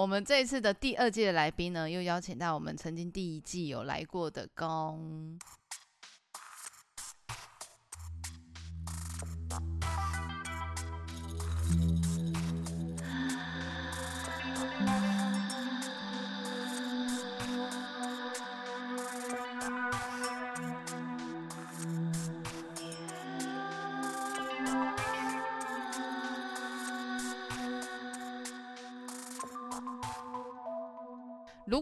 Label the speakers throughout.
Speaker 1: 我们这一次的第二季的来宾呢，又邀请到我们曾经第一季有来过的公。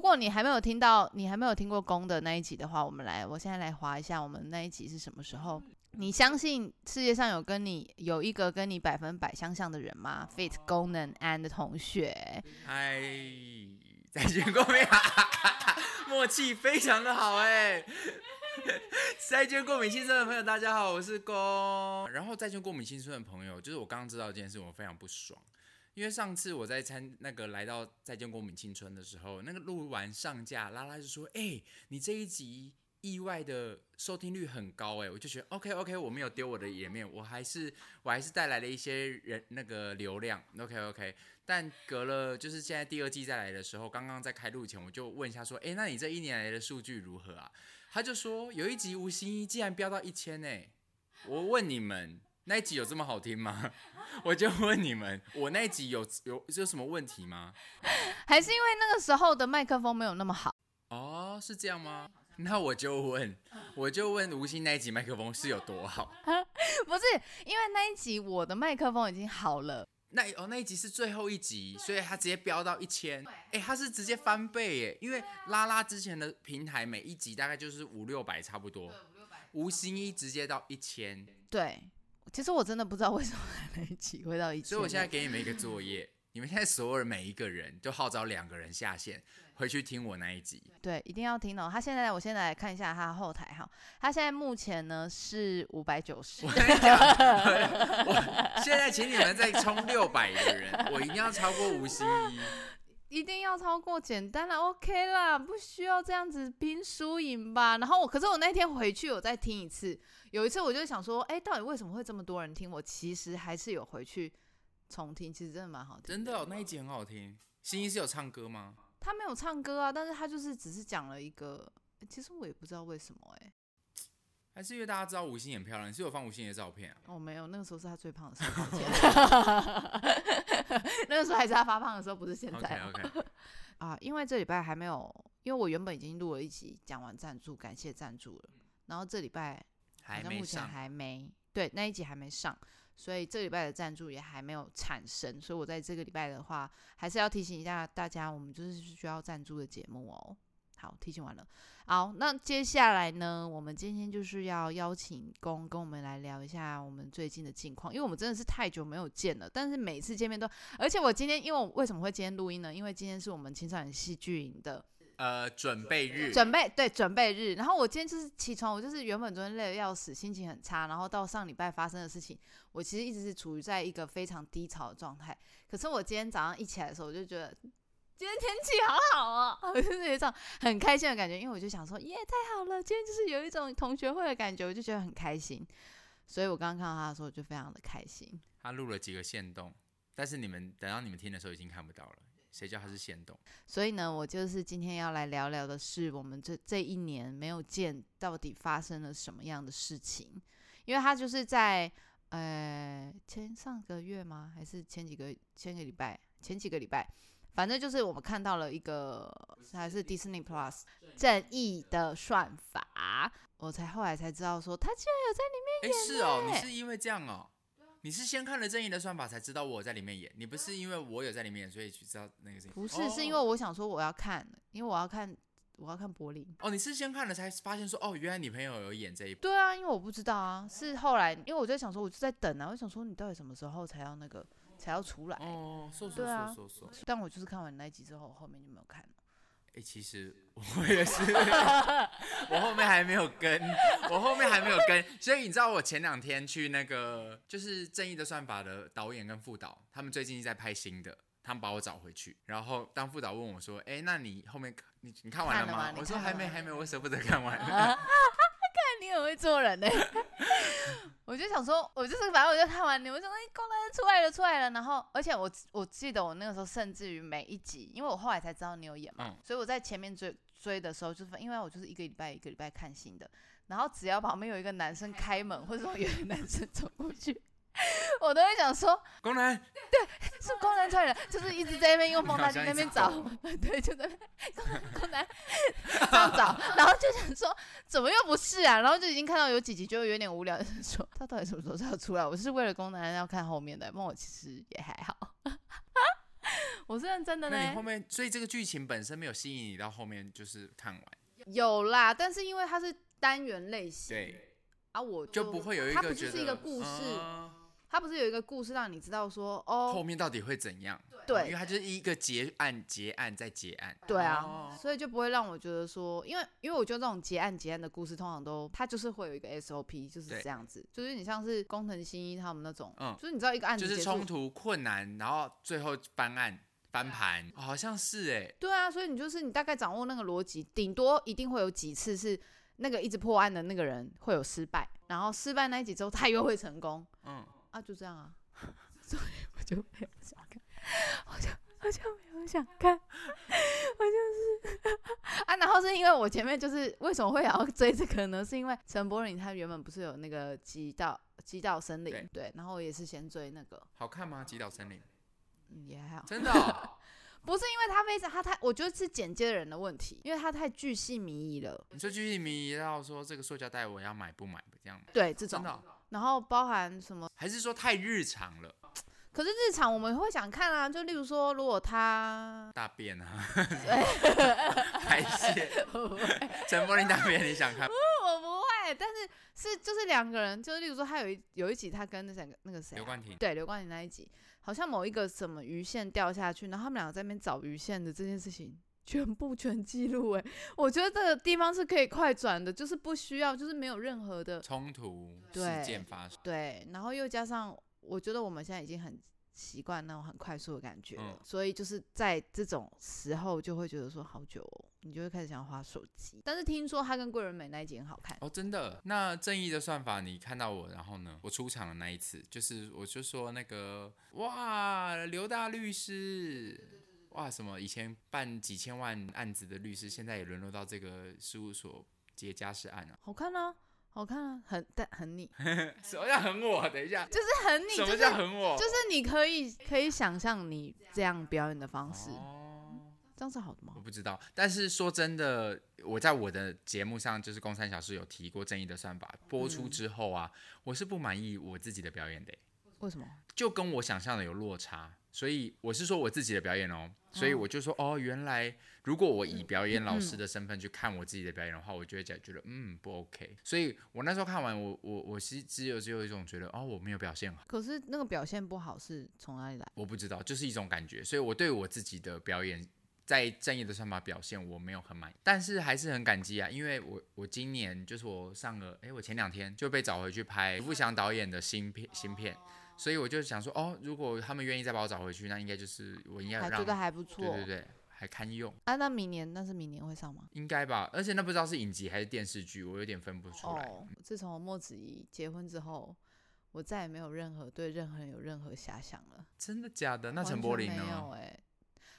Speaker 1: 如果你还没有听到，你还没有听过公的那一集的话，我们来，我现在来划一下，我们那一集是什么时候？你相信世界上有跟你有一个跟你百分百相像的人吗？Fit 功能 and 同学，
Speaker 2: 嗨，再见过敏，默契非常的好哎。再见过敏青春的朋友，大家好，我是公。然后再见过敏青春的朋友，就是我刚刚知道这件事，我非常不爽。因为上次我在参那个来到再见过敏青春的时候，那个录完上架，拉拉就说：“哎，你这一集意外的收听率很高哎！”我就觉得 OK OK，我没有丢我的颜面，我还是我还是带来了一些人那个流量 OK OK。但隔了就是现在第二季再来的时候，刚刚在开录前我就问一下说：“哎，那你这一年来的数据如何啊？”他就说有一集吴心一竟然飙到一千哎！我问你们。那一集有这么好听吗？我就问你们，我那一集有有有什么问题吗？
Speaker 1: 还是因为那个时候的麦克风没有那么好？
Speaker 2: 哦，是这样吗？那我就问，我就问吴昕那一集麦克风是有多好？
Speaker 1: 不是，因为那一集我的麦克风已经好了。
Speaker 2: 那哦，那一集是最后一集，所以他直接飙到一千。哎，他是直接翻倍耶！因为拉拉之前的平台每一集大概就是五六百差不多，五六百。吴昕一直接到一千。
Speaker 1: 对。其实我真的不知道为什么在一起会到一起，
Speaker 2: 所以我现在给你们一个作业，你们现在所有人每一个人就号召两个人下线回去听我那一集，
Speaker 1: 对，一定要听哦。他现在，我现在来看一下他的后台哈，他现在目前呢是五百九十。
Speaker 2: 我跟你讲，我现在请你们再冲六百个人，我一定要超过吴心一。
Speaker 1: 一定要超过简单了，OK 啦，不需要这样子拼输赢吧。然后我，可是我那天回去，我再听一次。有一次我就想说，哎，到底为什么会这么多人听？我其实还是有回去重听，其实真的蛮好听。
Speaker 2: 真的，哦，那一集很好听。新一是有唱歌吗？
Speaker 1: 他没有唱歌啊，但是他就是只是讲了一个。其实我也不知道为什么，哎。
Speaker 2: 还是因为大家知道吴昕很漂亮，是有放吴昕的照片啊？
Speaker 1: 哦，没有，那个时候是她最胖的时候。那个时候还是她发胖的时候，不是现在。
Speaker 2: OK OK。
Speaker 1: 啊，因为这礼拜还没有，因为我原本已经录了一集讲完赞助，感谢赞助了。然后这礼拜好像目前还没对那一集还没上，所以这礼拜的赞助也还没有产生。所以我在这个礼拜的话，还是要提醒一下大家，我们就是需要赞助的节目哦。好，提醒完了。好，那接下来呢？我们今天就是要邀请公跟我们来聊一下我们最近的近况，因为我们真的是太久没有见了。但是每次见面都，而且我今天，因为我为什么会今天录音呢？因为今天是我们青少年戏剧营的
Speaker 2: 呃准备日，
Speaker 1: 准备对准备日。然后我今天就是起床，我就是原本昨天累得要死，心情很差。然后到上礼拜发生的事情，我其实一直是处于在一个非常低潮的状态。可是我今天早上一起来的时候，我就觉得。今天天气好好哦，就是有一种很开心的感觉，因为我就想说，耶，太好了！今天就是有一种同学会的感觉，我就觉得很开心。所以我刚刚看到他的时候，就非常的开心。
Speaker 2: 他录了几个线动，但是你们等到你们听的时候已经看不到了。谁叫他是线动？
Speaker 1: 所以呢，我就是今天要来聊聊的是，我们这这一年没有见，到底发生了什么样的事情？因为他就是在呃前上个月吗？还是前几个前个礼拜？前几个礼拜。反正就是我们看到了一个还是 Disney Plus 正义的算法，我才后来才知道说他竟然有在里面演。
Speaker 2: 是哦，你是因为这样哦？你是先看了正义的算法才知道我在里面演，你不是因为我有在里面演所以去知道那个事情？
Speaker 1: 不是，是因为我想说我要看，因为我要看我要看柏林。
Speaker 2: 哦，你是先看了才发现说哦，原来你朋友有演这一部。
Speaker 1: 对啊，因为我不知道啊，是后来因为我在想说我就在等啊，我想说你到底什么时候才要那个？才要出来
Speaker 2: 哦，
Speaker 1: 对啊，但我就是看完那一集之后，后面就没有看了。
Speaker 2: 哎，其实我也是，我后面还没有跟，我后面还没有跟，所以你知道我前两天去那个就是《正义的算法》的导演跟副导，他们最近在拍新的，他们把我找回去，然后当副导问我说：“哎，那你后面你你看完了吗？”我说：“还没，还没，我舍不得看完。”
Speaker 1: 看你你很会做人呢。我就想说，我就是反正我就看完你，我想说，哎，功能出来了，出来了。然后，而且我我记得我那个时候，甚至于每一集，因为我后来才知道你有演嘛，所以我在前面追追的时候，就是因为我就是一个礼拜一个礼拜看新的，然后只要旁边有一个男生开门，或者说有一个男生走过去。我都会想说，
Speaker 2: 工人，
Speaker 1: 对，是工人出来的，就是一直在那边用放大镜那边找，对，就在工人工人这样找，然后就想说，怎么又不是啊？然后就已经看到有几集就有点无聊，就是说他到底什么时候要出来？我是为了工人要看后面的，不然我其实也还好，我是认真的呢。
Speaker 2: 你后面，所以这个剧情本身没有吸引你到后面就是看完？
Speaker 1: 有啦，但是因为它是单元类型，
Speaker 2: 对，
Speaker 1: 啊，我
Speaker 2: 就不会有一个，
Speaker 1: 它不是一个故事。他不是有一个故事让你知道说哦，
Speaker 2: 后面到底会怎样？
Speaker 1: 对，
Speaker 2: 因为他就是一个结案、结案再结案。
Speaker 1: 对啊，所以就不会让我觉得说，因为因为我觉得这种结案、结案的故事通常都，它就是会有一个 SOP，就是这样子，就是你像是工藤新一他们那种，嗯，就是你知道一个案子
Speaker 2: 就是冲突困难，然后最后翻案翻盘，好像是哎。
Speaker 1: 对啊，所以你就是你大概掌握那个逻辑，顶多一定会有几次是那个一直破案的那个人会有失败，然后失败那一集之后他又会成功，嗯。啊，就这样啊，所以我就没有想看，我就我就没有想看，我就是 啊，然后是因为我前面就是为什么会想要追这个呢？是因为陈柏霖他原本不是有那个《极道极道森林》对，然后我也是先追那个，
Speaker 2: 好看吗？《极道森林》
Speaker 1: 嗯，也还好，
Speaker 2: 真的，
Speaker 1: 不是因为他非常他太，我觉得是剪接的人的问题，因为他太巨细靡遗了。
Speaker 2: 你说巨细靡遗到说这个塑胶袋我要买不买这样？
Speaker 1: 对，这种。然后包含什么？
Speaker 2: 还是说太日常了？
Speaker 1: 可是日常我们会想看啊，就例如说，如果他
Speaker 2: 大便啊，排泄，陈柏霖大便你想看？
Speaker 1: 我不会，但是是就是两个人，就是例如说他有一有一集他跟那个那个谁
Speaker 2: 刘冠廷，
Speaker 1: 对刘冠廷那一集，好像某一个什么鱼线掉下去，然后他们两个在那边找鱼线的这件事情。全部全记录哎，我觉得这个地方是可以快转的，就是不需要，就是没有任何的
Speaker 2: 冲突事件发生。
Speaker 1: 对，然后又加上，我觉得我们现在已经很习惯那种很快速的感觉了，所以就是在这种时候就会觉得说好久，你就会开始想花手机。但是听说他跟贵人美那一集很好看
Speaker 2: 哦，真的。那正义的算法，你看到我，然后呢，我出场的那一次，就是我就说那个哇，刘大律师。哇，什么以前办几千万案子的律师，现在也沦落到这个事务所接家事案啊？
Speaker 1: 好看啊，好看啊，很但很你。
Speaker 2: 什么叫很我？等一下，
Speaker 1: 就是很你。
Speaker 2: 什么叫很我？
Speaker 1: 就是你可以可以想象你这样表演的方式。哦，这样是好的吗？
Speaker 2: 我不知道，但是说真的，我在我的节目上就是《公三小时》有提过正义的算法播出之后啊，我是不满意我自己的表演的。
Speaker 1: 为什么？
Speaker 2: 就跟我想象的有落差。所以我是说我自己的表演哦，所以我就说哦，原来如果我以表演老师的身份去看我自己的表演的话，我就会觉得嗯不 OK。所以我那时候看完，我我我是只有只有一种觉得哦，我没有表现好。
Speaker 1: 可是那个表现不好是从哪里来？
Speaker 2: 我不知道，就是一种感觉。所以我对我自己的表演在正义的算法表现我没有很满意，但是还是很感激啊，因为我我今年就是我上个哎我前两天就被找回去拍富祥导演的新片新片。所以我就想说，哦，如果他们愿意再把我找回去，那应该就是我应该
Speaker 1: 还觉得还不错，
Speaker 2: 对对对，还堪用。
Speaker 1: 啊，那明年那是明年会上吗？
Speaker 2: 应该吧，而且那不知道是影集还是电视剧，我有点分不出来。哦，
Speaker 1: 自从莫子仪结婚之后，我再也没有任何对任何人有任何遐想了。
Speaker 2: 真的假的？那陈柏霖
Speaker 1: 呢？没有哎，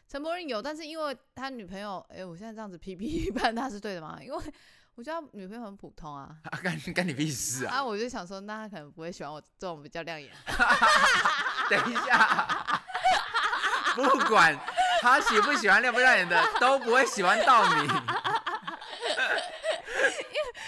Speaker 1: 陈柏霖有，但是因为他女朋友，哎，我现在这样子批批判他是对的吗？因为。我觉得女朋友很普通啊，
Speaker 2: 干干你屁事啊！
Speaker 1: 啊，我就想说，那他可能不会喜欢我这种比较亮眼。
Speaker 2: 等一下，不管他喜不喜欢亮不亮眼的，都不会喜欢到你。因为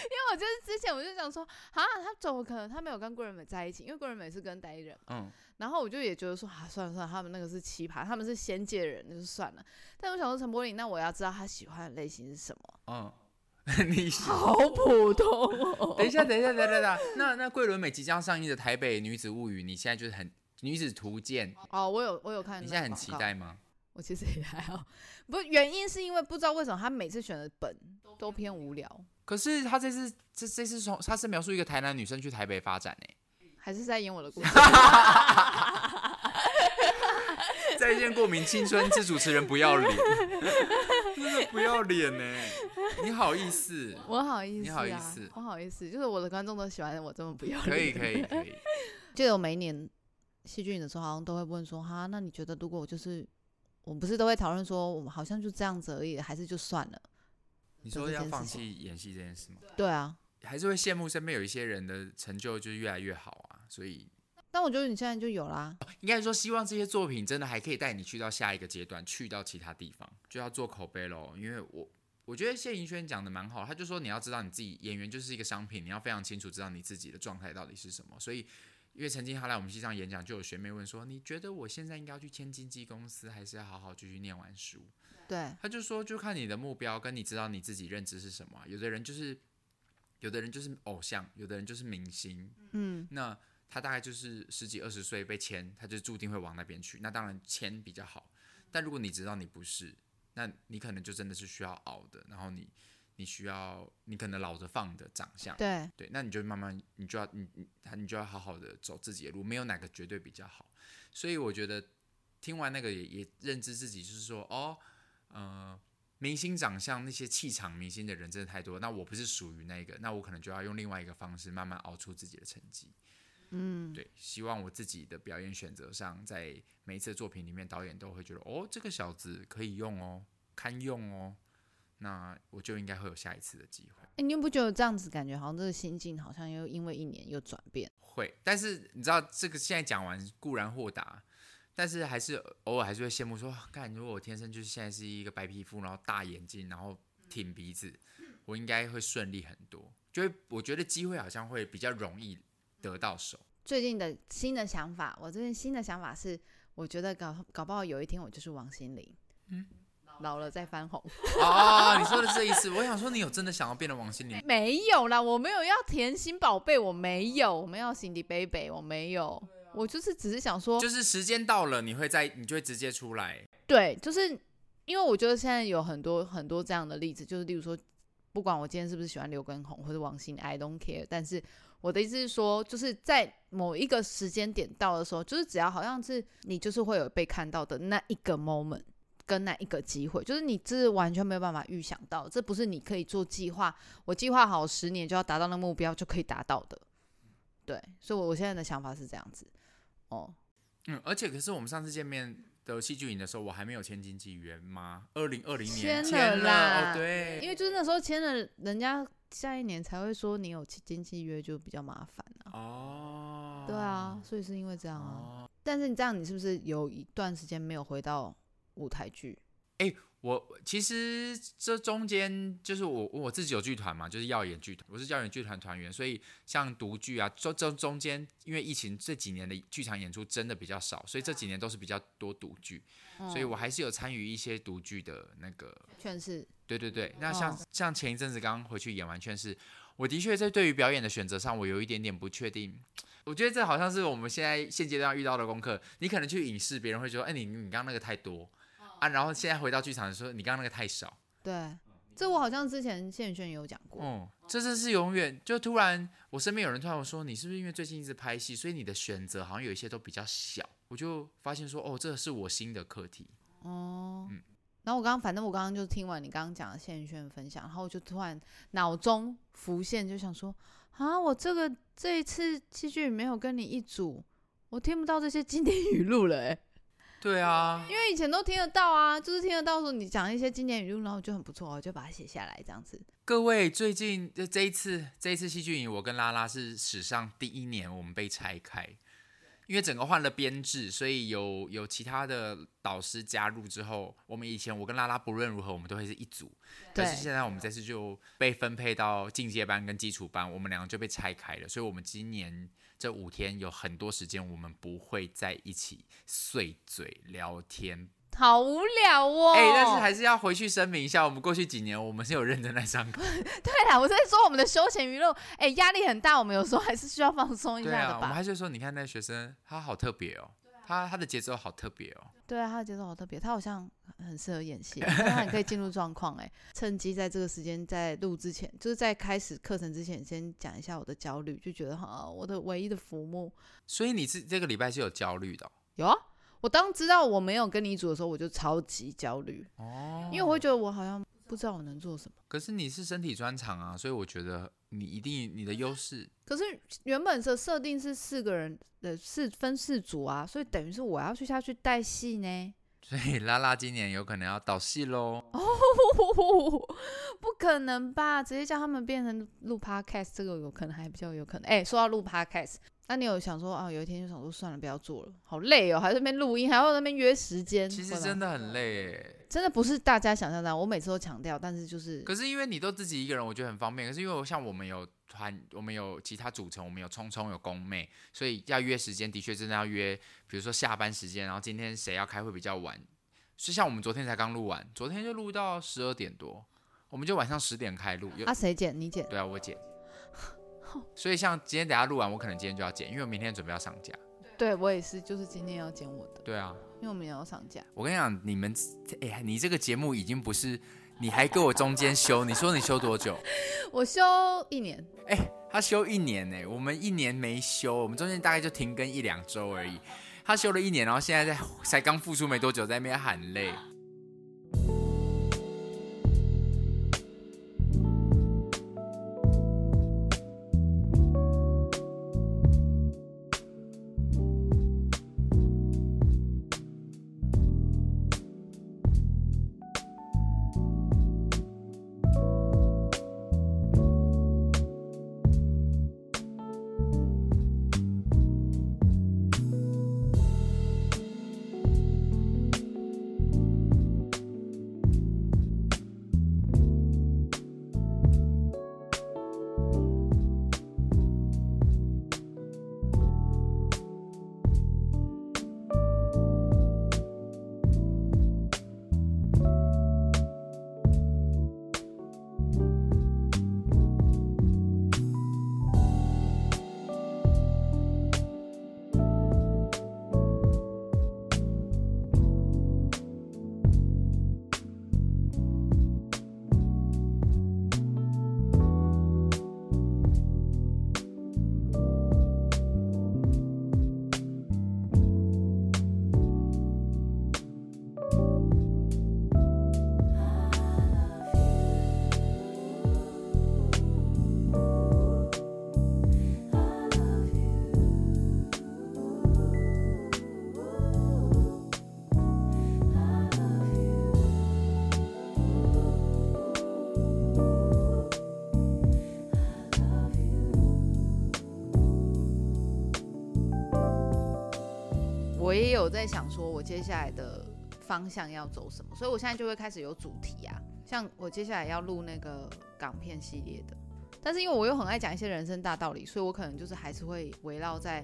Speaker 1: 因为我就是之前我就想说，啊，他怎么可能？他没有跟郭仁美在一起，因为郭仁美是跟戴艺人。嗯。然后我就也觉得说，啊，算了算了，他们那个是奇葩，他们是仙界人，那就算了。但我想说陈柏霖，那我要知道他喜欢的类型是什么？嗯。
Speaker 2: 你
Speaker 1: 好普通哦。
Speaker 2: 等一下，等一下，等等等，那那桂纶镁即将上映的《台北女子物语》，你现在就是很《女子图鉴》
Speaker 1: 哦，我有我有看。
Speaker 2: 你现在很期待吗？
Speaker 1: 我其实也还好，不原因是因为不知道为什么他每次选的本都偏无聊。
Speaker 2: 可是他这次这这次从他是描述一个台南女生去台北发展呢。
Speaker 1: 还是在演我的故事？
Speaker 2: 再见过敏青春之主持人不要脸，真的不要脸呢！你好意思？
Speaker 1: 我好意思，
Speaker 2: 你好意思？
Speaker 1: 我好意思，就是我的观众都喜欢我这么不要脸。
Speaker 2: 可以可以可以。
Speaker 1: 记得我每一年戏剧营的时候，好像都会问说：哈，那你觉得如果我就是，我们不是都会讨论说，我们好像就这样子而已，还是就算了？
Speaker 2: 你说要放弃演戏这件事吗？
Speaker 1: 对啊，
Speaker 2: 还是会羡慕身边有一些人的成就就越来越好啊，所以。
Speaker 1: 但我觉得你现在就有啦，
Speaker 2: 应该说希望这些作品真的还可以带你去到下一个阶段，去到其他地方，就要做口碑喽。因为我我觉得谢盈萱讲的蛮好，他就说你要知道你自己演员就是一个商品，你要非常清楚知道你自己的状态到底是什么。所以，因为曾经他来我们系上演讲，就有学妹问说，你觉得我现在应该要去签经纪公司，还是要好好继续念完书？
Speaker 1: 对，
Speaker 2: 他就说就看你的目标跟你知道你自己认知是什么。有的人就是，有的人就是偶像，有的人就是明星，嗯，那。他大概就是十几二十岁被签，他就注定会往那边去。那当然签比较好，但如果你知道你不是，那你可能就真的是需要熬的。然后你你需要你可能老着放的长相，
Speaker 1: 对
Speaker 2: 对，那你就慢慢你就要你你你就要好好的走自己的路，没有哪个绝对比较好。所以我觉得听完那个也也认知自己，就是说哦，呃，明星长相那些气场明星的人真的太多，那我不是属于那个，那我可能就要用另外一个方式慢慢熬出自己的成绩。嗯，对，希望我自己的表演选择上，在每一次作品里面，导演都会觉得，哦，这个小子可以用哦，堪用哦，那我就应该会有下一次的机会。
Speaker 1: 哎，你不觉得这样子感觉好像这个心境好像又因为一年又转变？
Speaker 2: 会，但是你知道这个现在讲完固然豁达，但是还是偶尔还是会羡慕说，看如果我天生就是现在是一个白皮肤，然后大眼睛，然后挺鼻子，我应该会顺利很多。就会我觉得机会好像会比较容易。得到手。
Speaker 1: 最近的新的想法，我最近新的想法是，我觉得搞搞不好有一天我就是王心凌，嗯，老了再翻红。
Speaker 2: 哦，你说的这意思，我想说你有真的想要变成王心凌？
Speaker 1: 没有啦，我没有要甜心宝贝，我没有，我没有 Cindy Baby，我没有，我就是只是想说，
Speaker 2: 就是时间到了，你会在，你就会直接出来。
Speaker 1: 对，就是因为我觉得现在有很多很多这样的例子，就是例如说，不管我今天是不是喜欢刘畊宏或者王心，I don't care，但是。我的意思是说，就是在某一个时间点到的时候，就是只要好像是你，就是会有被看到的那一个 moment 跟那一个机会，就是你这是完全没有办法预想到，这不是你可以做计划，我计划好十年就要达到那目标就可以达到的。对，所以我我现在的想法是这样子。哦，
Speaker 2: 嗯，而且可是我们上次见面的戏剧营的时候，我还没有签经纪人吗？二零二零年签了，哦，对，
Speaker 1: 因为就是那时候签了，人家。下一年才会说你有经纪约就比较麻烦了哦，对啊，所以是因为这样啊。但是你这样，你是不是有一段时间没有回到舞台剧？
Speaker 2: 哎。我其实这中间就是我我自己有剧团嘛，就是耀眼剧团，我是耀眼剧团团员，所以像独剧啊，中中中间因为疫情这几年的剧场演出真的比较少，所以这几年都是比较多独剧，所以我还是有参与一些独剧的那个
Speaker 1: 劝世。
Speaker 2: 对对对，那像像前一阵子刚刚回去演完劝世，我的确在对于表演的选择上，我有一点点不确定。我觉得这好像是我们现在现阶段遇到的功课，你可能去影视，别人会觉得，哎，你你刚刚那个太多。啊，然后现在回到剧场的时候，你刚刚那个太少。
Speaker 1: 对，这我好像之前谢轩有讲过。
Speaker 2: 嗯，这次是永远就突然，我身边有人突然说，你是不是因为最近一直拍戏，所以你的选择好像有一些都比较小？我就发现说，哦，这是我新的课题。
Speaker 1: 哦，嗯。然后我刚刚，反正我刚刚就听完你刚刚讲的谢轩分享，然后我就突然脑中浮现，就想说，啊，我这个这一次戏剧没有跟你一组，我听不到这些经典语录了，哎。
Speaker 2: 对啊，
Speaker 1: 因为以前都听得到啊，就是听得到说你讲一些经典语录，然后就很不错，我就把它写下来这样子。
Speaker 2: 各位，最近这这一次这一次戏剧营，我跟拉拉是史上第一年我们被拆开，因为整个换了编制，所以有有其他的导师加入之后，我们以前我跟拉拉不论如何，我们都会是一组，但是现在我们这次就被分配到进阶班跟基础班，我们两个就被拆开了，所以我们今年。这五天有很多时间，我们不会在一起碎嘴聊天，
Speaker 1: 好无聊哦。
Speaker 2: 哎，但是还是要回去声明一下，我们过去几年我们是有认真在上课。
Speaker 1: 对啦，我在说我们的休闲娱乐，哎，压力很大，我们有时候还是需要放松一下的吧。
Speaker 2: 我们还是说，你看那学生，他好特别哦。他他的节奏好特别哦。
Speaker 1: 对啊，他的节奏好特别，他好像很适合演戏，他很可以进入状况哎。趁机在这个时间在录之前，就是在开始课程之前，先讲一下我的焦虑，就觉得哈，我的唯一的浮木。
Speaker 2: 所以你是这个礼拜是有焦虑的？
Speaker 1: 有啊，我当知道我没有跟你组的时候，我就超级焦虑哦，因为我会觉得我好像。不知道我能做什么，
Speaker 2: 可是你是身体专长啊，所以我觉得你一定你的优势。
Speaker 1: 可是原本的设定是四个人的四分四组啊，所以等于是我要去下去带戏呢。
Speaker 2: 所以拉拉今年有可能要导戏喽。哦，
Speaker 1: 不可能吧？直接叫他们变成录 podcast，这个有可能还比较有可能。哎，说到录 podcast。那你有想说啊？有一天就想说算了，不要做了，好累哦，还在那边录音，还要那边约时间。
Speaker 2: 其实真的很累，
Speaker 1: 真的不是大家想象的。我每次都强调，但是就是，
Speaker 2: 可是因为你都自己一个人，我觉得很方便。可是因为像我们有团，我们有其他组成，我们有聪聪有工妹，所以要约时间，的确真的要约。比如说下班时间，然后今天谁要开会比较晚，就像我们昨天才刚录完，昨天就录到十二点多，我们就晚上十点开录。
Speaker 1: 啊，谁剪？你剪？
Speaker 2: 对啊，我剪。所以像今天等下录完，我可能今天就要剪，因为我明天准备要上架。
Speaker 1: 对我也是，就是今天要剪我的。
Speaker 2: 对啊，
Speaker 1: 因为我们也要上架。
Speaker 2: 我跟你讲，你们，哎，你这个节目已经不是，你还给我中间休，你说你休多久？
Speaker 1: 我休一年。
Speaker 2: 哎，他休一年呢，我们一年没休，我们中间大概就停更一两周而已。他休了一年，然后现在在才刚复出没多久，在那边喊累。
Speaker 1: 我在想说，我接下来的方向要走什么，所以我现在就会开始有主题啊。像我接下来要录那个港片系列的，但是因为我又很爱讲一些人生大道理，所以我可能就是还是会围绕在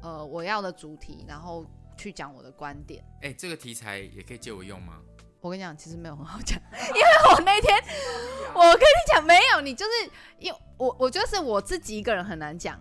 Speaker 1: 呃我要的主题，然后去讲我的观点。
Speaker 2: 哎，这个题材也可以借我用吗？
Speaker 1: 我跟你讲，其实没有很好讲，因为我那天 我跟你讲没有，你就是因为我我觉得是我自己一个人很难讲。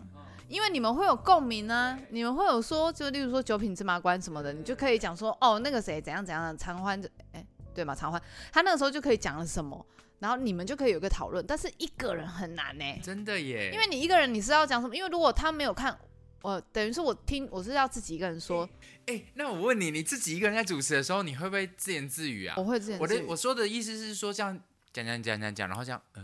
Speaker 1: 因为你们会有共鸣呢，你们会有说，就例如说九品芝麻官什么的，你就可以讲说，哦，那个谁怎样怎样的长欢，哎，对嘛？长欢，他那个时候就可以讲了什么，然后你们就可以有个讨论。但是一个人很难呢，
Speaker 2: 真的耶，
Speaker 1: 因为你一个人你是要讲什么？因为如果他没有看，我等于是我听，我是要自己一个人说。
Speaker 2: 哎，那我问你，你自己一个人在主持的时候，你会不会自言自语啊？
Speaker 1: 我会自言自
Speaker 2: 语。我的我说的意思是说，这样讲讲讲讲讲，然后这样呃。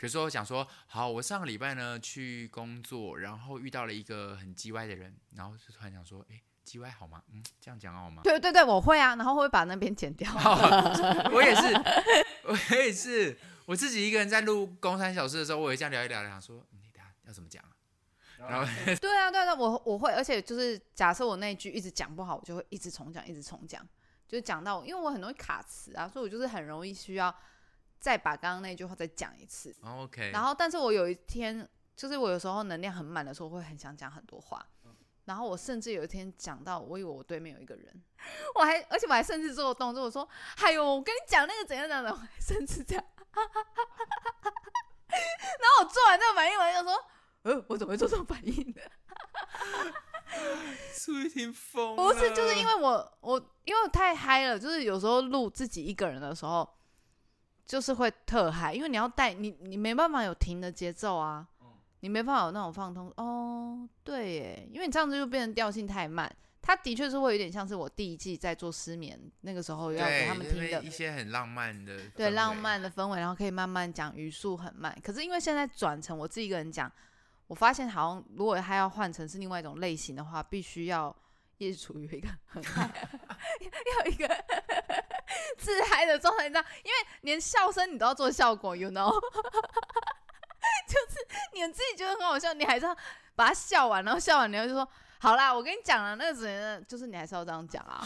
Speaker 2: 比如说，我讲说，好，我上个礼拜呢去工作，然后遇到了一个很叽歪的人，然后就突然想说，哎，叽歪好吗？嗯，这样讲好吗？
Speaker 1: 对对对，我会啊，然后会把那边剪掉。
Speaker 2: 我也是，我也是，我自己一个人在录《公三小时》的时候，我也这样聊一聊，想说，你等下要怎么讲？然后，
Speaker 1: 对啊，对啊，我我会，而且就是假设我那句一直讲不好，我就会一直重讲，一直重讲，就讲到，因为我很容易卡词啊，所以我就是很容易需要。再把刚刚那句话再讲一次
Speaker 2: ，OK。
Speaker 1: 然后，但是我有一天，就是我有时候能量很满的时候，会很想讲很多话。然后我甚至有一天讲到，我以为我对面有一个人，我还，而且我还甚至做动作，我说：“哎呦，我跟你讲那个怎样怎样的。”我还甚至这样，然后我做完这个反应，我就说：“呃，我怎么会做这种反应的？”
Speaker 2: 苏玉婷疯，
Speaker 1: 不是，就是因为我我因为我太嗨了，就是有时候录自己一个人的时候，就是会特嗨，因为你要带你你没办法有停的节奏啊，你没办法有那种放通哦，对耶，因为你这样子就变成调性太慢。他的确是会有点像是我第一季在做失眠那个时候要给他们听的
Speaker 2: 一些很浪漫的，
Speaker 1: 对浪漫的氛围，然后可以慢慢讲，语速很慢。可是因为现在转成我自己一个人讲，我发现好像如果他要换成是另外一种类型的话，必须要一直处于一个很嗨，要一个的状态，这样，因为连笑声你都要做效果，you know，就是你自己觉得很好笑，你还是要把它笑完，然后笑完，然后就说。好啦，我跟你讲了，那个只能就是你还是要这样讲啊。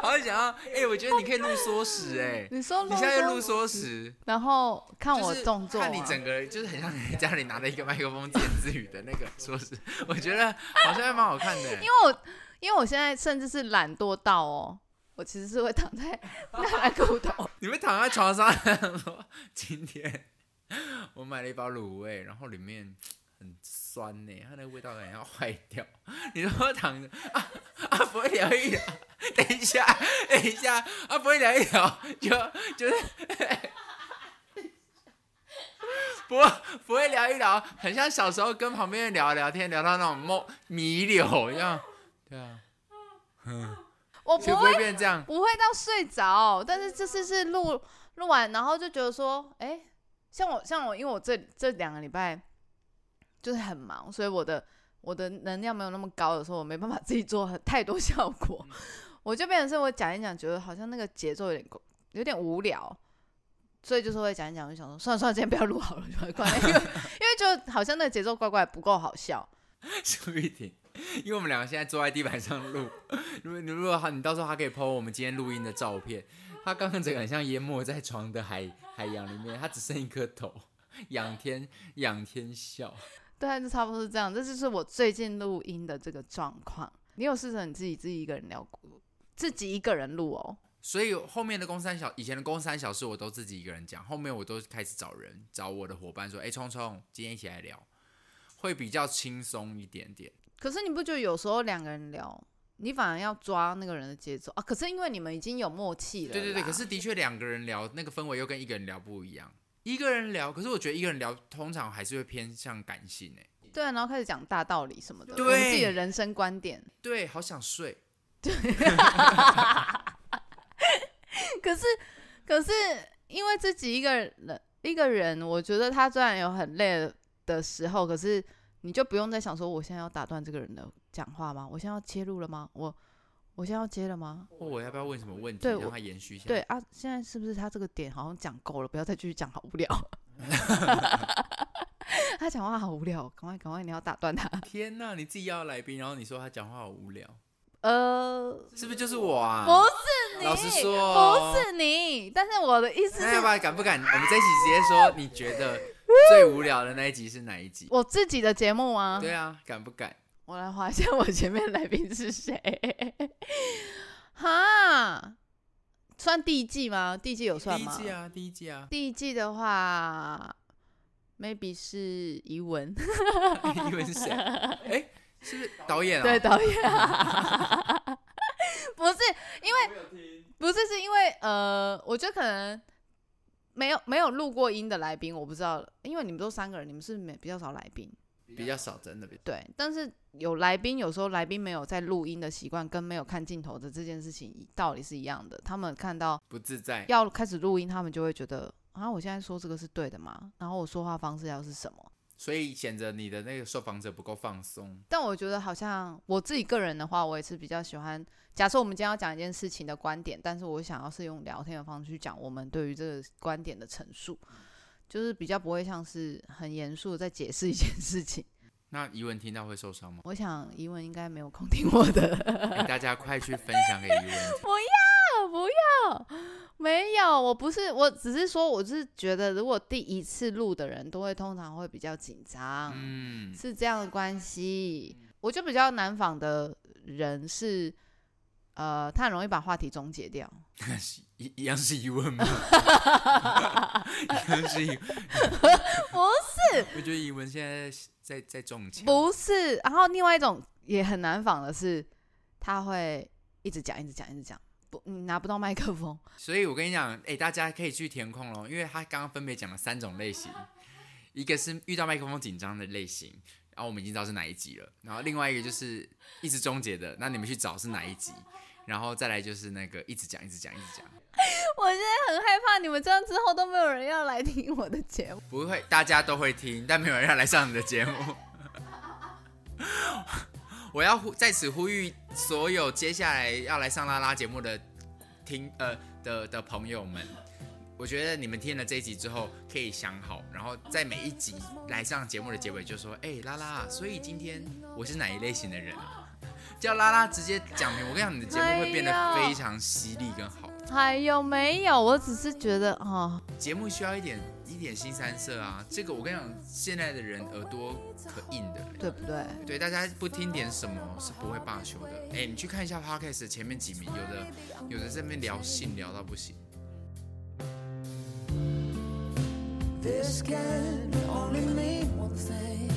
Speaker 2: 好讲啊，哎，我觉得你可以录缩时，哎，
Speaker 1: 你说
Speaker 2: 你现在录缩时，
Speaker 1: 然后看我动作，
Speaker 2: 看你整个就是很像你家里拿了一个麦克风自言自语的那个缩时，我觉得好像还蛮好看的。因
Speaker 1: 为我因为我现在甚至是懒惰到哦，我其实是会躺在 那骨头，
Speaker 2: 你们躺在床上说 今天我买了一包卤味，然后里面。很酸呢，它那个味道感觉要坏掉。你说躺着啊啊，不会聊一聊，等一下，等一下啊，不会聊一聊，就就是不不会聊一聊，很像小时候跟旁边人聊聊天，聊到那种梦迷柳一样。对啊，
Speaker 1: 嗯，我不
Speaker 2: 会变这样，
Speaker 1: 不会到睡着，但是这次是录录完，然后就觉得说，哎，像我像我，因为我这这两个礼拜。就是很忙，所以我的我的能量没有那么高的时候，我没办法自己做很太多效果，我就变成是我讲一讲，觉得好像那个节奏有点有点无聊，所以就是会讲一讲，就想说算了算了，今天不要录好了，就关 因为因为就好像那个节奏怪怪，不够好笑。
Speaker 2: 苏玉婷，因为我们两个现在坐在地板上录，如果如果他，你到时候还可以 po 我们今天录音的照片。他刚刚整个很像淹没在床的海海洋里面，他只剩一颗头，仰天仰天笑。
Speaker 1: 对，就差不多是这样。这就是我最近录音的这个状况。你有试着你自己自己一个人聊过，自己一个人录哦。
Speaker 2: 所以后面的公三小，以前的公三小事我都自己一个人讲，后面我都开始找人，找我的伙伴说：“哎，聪聪，今天一起来聊，会比较轻松一点点。”
Speaker 1: 可是你不觉得有时候两个人聊，你反而要抓那个人的节奏啊？可是因为你们已经有默契了。
Speaker 2: 对对对，可是的确两个人聊那个氛围又跟一个人聊不一样。一个人聊，可是我觉得一个人聊通常还是会偏向感性诶。
Speaker 1: 对啊，然后开始讲大道理什么的，对自己的人生观点。
Speaker 2: 对，好想睡。
Speaker 1: 对。可是，可是因为自己一个人，一个人，我觉得他虽然有很累的时候，可是你就不用再想说，我现在要打断这个人的讲话吗？我现在要切入了吗？我。我现在要接了吗？
Speaker 2: 或我要不要问什么问题，让他延续一下？
Speaker 1: 对啊，现在是不是他这个点好像讲够了，不要再继续讲，好无聊。他讲话好无聊，赶快赶快，你要打断他。
Speaker 2: 天哪，你自己要来宾，然后你说他讲话好无聊。
Speaker 1: 呃，
Speaker 2: 是不是就是我啊？
Speaker 1: 不是你，
Speaker 2: 老实说，
Speaker 1: 不是你。但是我的意思是，
Speaker 2: 敢不敢？我们在一起直接说，你觉得 最无聊的那一集是哪一集？
Speaker 1: 我自己的节目吗？
Speaker 2: 对啊，敢不敢？
Speaker 1: 我来划一下，我前面来宾是谁？哈，算第一季吗？第一季有算
Speaker 2: 吗？第一季啊，第一季啊。
Speaker 1: 第一季的话，maybe 是怡文。
Speaker 2: 怡文是谁？哎，是不是导演啊？
Speaker 1: 对，导演。不是，因为不是，是因为呃，我觉得可能没有没有录过音的来宾，我不知道，因为你们都三个人，你们是没比较少来宾。
Speaker 2: 比较少，真的比
Speaker 1: 对，但是有来宾，有时候来宾没有在录音的习惯，跟没有看镜头的这件事情道理是一样的。他们看到
Speaker 2: 不自在，
Speaker 1: 要开始录音，他们就会觉得啊，我现在说这个是对的吗？然后我说话方式要是什么？
Speaker 2: 所以显得你的那个受访者不够放松。
Speaker 1: 但我觉得好像我自己个人的话，我也是比较喜欢。假设我们今天要讲一件事情的观点，但是我想要是用聊天的方式去讲我们对于这个观点的陈述。就是比较不会像是很严肃在解释一件事情。
Speaker 2: 那疑文听到会受伤吗？
Speaker 1: 我想疑文应该没有空听我的。
Speaker 2: 大家快去分享给疑文。
Speaker 1: 不要不要，没有，我不是，我只是说，我是觉得如果第一次录的人都会通常会比较紧张，嗯，是这样的关系。我就比较难访的人是。呃，他很容易把话题终结掉。
Speaker 2: 一一样是疑问吗？一样是疑，
Speaker 1: 不是是，
Speaker 3: 我觉得怡文现在在在中枪。
Speaker 1: 不是。然后另外一种也很难仿的是，他会一直讲，一直讲，一直讲，不，你拿不到麦克风。
Speaker 3: 所以我跟你讲，哎，大家可以去填空喽，因为他刚刚分别讲了三种类型，一个是遇到麦克风紧张的类型，然后我们已经知道是哪一集了。然后另外一个就是一直终结的，那你们去找是哪一集。然后再来就是那个一直讲，一直讲，一直讲。
Speaker 1: 我现在很害怕，你们这样之后都没有人要来听我的节目。
Speaker 3: 不会，大家都会听，但没有人要来上你的节目。我要在此呼吁所有接下来要来上拉拉节目的听呃的的朋友们，我觉得你们听了这一集之后可以想好，然后在每一集来上节目的结尾就说：“哎，拉拉，所以今天我是哪一类型的人？” 叫拉拉直接讲明，我跟你讲，你的节目会变得非常犀利跟好。
Speaker 1: 还有没有？我只是觉得哦，
Speaker 3: 节目需要一点一点新三色啊。这个我跟你讲，现在的人耳朵可硬的，
Speaker 1: 对不对？
Speaker 3: 对，大家不听点什么是不会罢休的。哎，你去看一下 podcast 前面几名，有的有的在那边聊性聊到不行。This can only mean one thing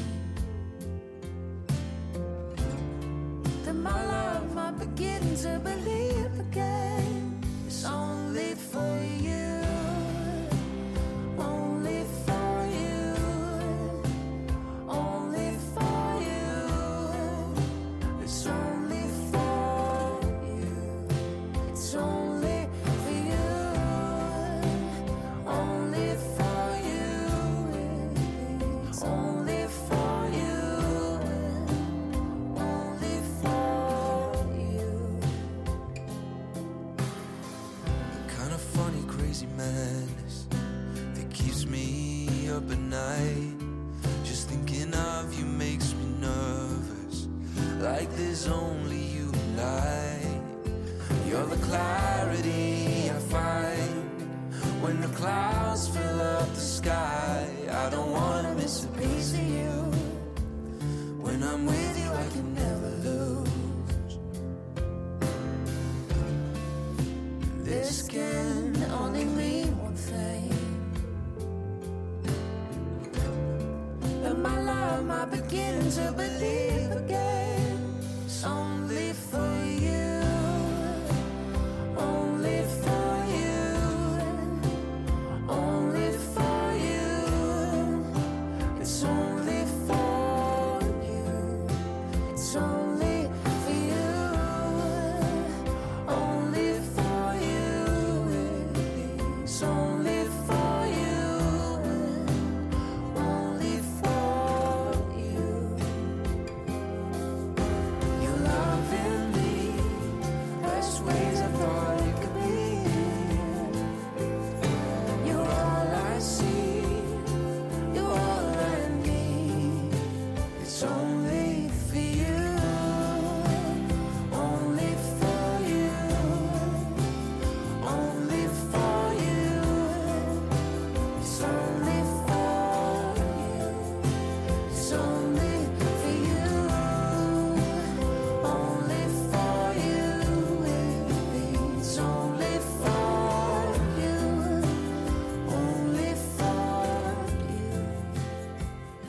Speaker 3: that my love might begin to believe again. It's only for you.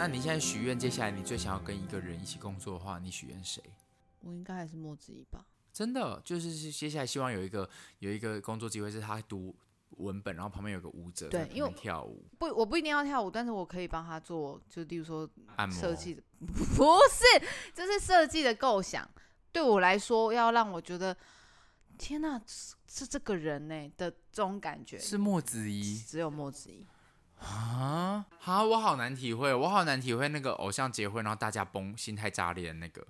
Speaker 3: 你现在许愿，接下来你最想要跟一个人一起工作的话，你许愿谁？
Speaker 1: 我应该还是莫子怡吧。
Speaker 3: 真的，就是接下来希望有一个有一个工作机会，是他读文本，然后旁边有个舞者，
Speaker 1: 对，因为
Speaker 3: 跳舞。
Speaker 1: 不，我不一定要跳舞，但是我可以帮他做，就例如说
Speaker 3: 按摩
Speaker 1: 设计的，不是，这是设计的构想。对我来说，要让我觉得，天哪，是这个人呢的这种感觉。
Speaker 3: 是莫子怡，
Speaker 1: 只有莫子怡。
Speaker 3: 啊，好，我好难体会，我好难体会那个偶像结婚然后大家崩，心态炸裂的那个。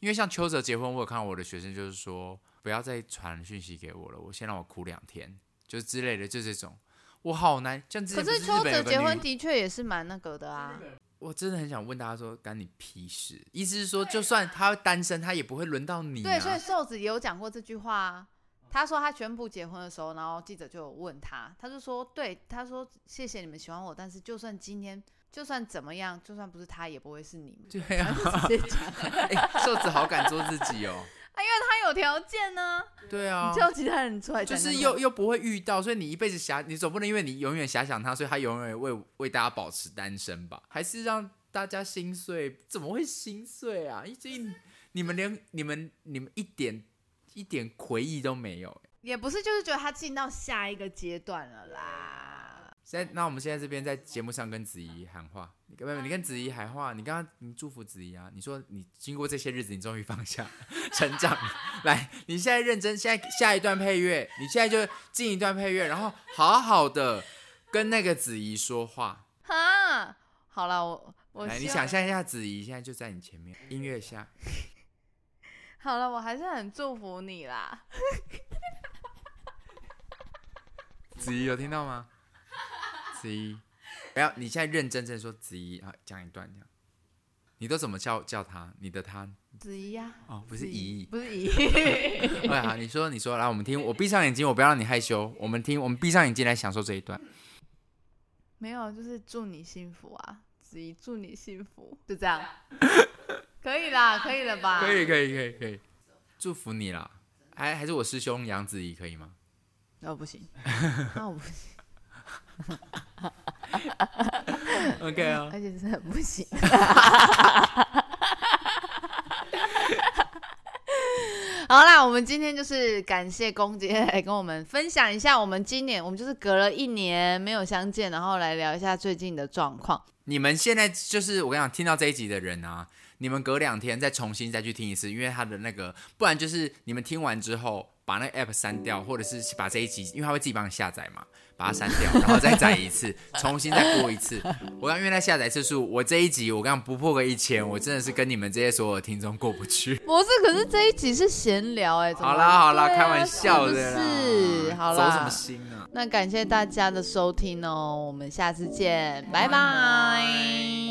Speaker 3: 因为像邱泽结婚，我有看到我的学生就是说，不要再传讯息给我了，我先让我哭两天，就之类的，就这种，我好难。可
Speaker 1: 是邱泽结婚的确也是蛮那个的啊。
Speaker 3: 我真的很想问大家说，干你屁事？意思是说，就算他单身，他也不会轮到你。
Speaker 1: 对，所以瘦子也有讲过这句话。他说他宣布结婚的时候，然后记者就问他，他就说：“对，他说谢谢你们喜欢我，但是就算今天就算怎么样，就算不是他，也不会是你们。”
Speaker 3: 对啊，直接讲，瘦子好敢做自己哦。
Speaker 1: 啊，因为他有条件呢。
Speaker 2: 对啊，
Speaker 1: 叫其他人出来，
Speaker 2: 就是又又不会遇到，所以你一辈子遐，你总不能因为你永远遐想他，所以他永远为为大家保持单身吧？还是让大家心碎？怎么会心碎啊？因为你们连你们你们一点一点回忆都没有，
Speaker 1: 也不是，就是觉得他进到下一个阶段了啦。
Speaker 2: 现在那我们现在这边在节目上跟子怡喊话，你跟你跟子怡喊话，你刚刚你祝福子怡啊，你说你经过这些日子，你终于放下 成长，来，你现在认真，现在下一段配乐，你现在就进一段配乐，然后好好的跟那个子怡说话。
Speaker 1: 哈，好了，我我
Speaker 2: 来，你想象一下，子怡现在就在你前面，音乐下。
Speaker 1: 好了，我还是很祝福你啦。
Speaker 2: 子怡有听到吗？子怡，不要！你现在认真真说子怡啊，讲一段这样。你都怎么叫叫他？你的他？
Speaker 1: 子怡呀。
Speaker 2: 哦，不是怡，
Speaker 1: 不是怡。
Speaker 2: 对好，你说，你说，来，我们听。我闭上眼睛，我不要让你害羞。我们听，我们闭上眼睛来享受这一段。
Speaker 1: 没有，就是祝你幸福啊，子怡，祝你幸福，就这样。可以啦，可以了吧？
Speaker 2: 可以，可以，可以，可以。祝福你啦！还还是我师兄杨子怡可以吗？
Speaker 1: 那不行，那我不行。
Speaker 2: OK 啊，
Speaker 1: 而且是很不行。好啦，我们今天就是感谢公姐来跟我们分享一下，我们今年我们就是隔了一年没有相见，然后来聊一下最近的状况。
Speaker 2: 你们现在就是我跟你讲，听到这一集的人啊，你们隔两天再重新再去听一次，因为它的那个，不然就是你们听完之后把那个 app 删掉，或者是把这一集，因为它会自己帮你下载嘛。把它删掉，然后再载一次，重新再播一次。我刚因为那下载次数，我这一集我刚不破个一千，我真的是跟你们这些所有听众过不去。
Speaker 1: 不是，可是这一集是闲聊哎。
Speaker 2: 好啦好啦，开玩笑的
Speaker 1: 啦。是，好啦。
Speaker 2: 走什么心啊？
Speaker 1: 那感谢大家的收听哦，我们下次见，拜拜。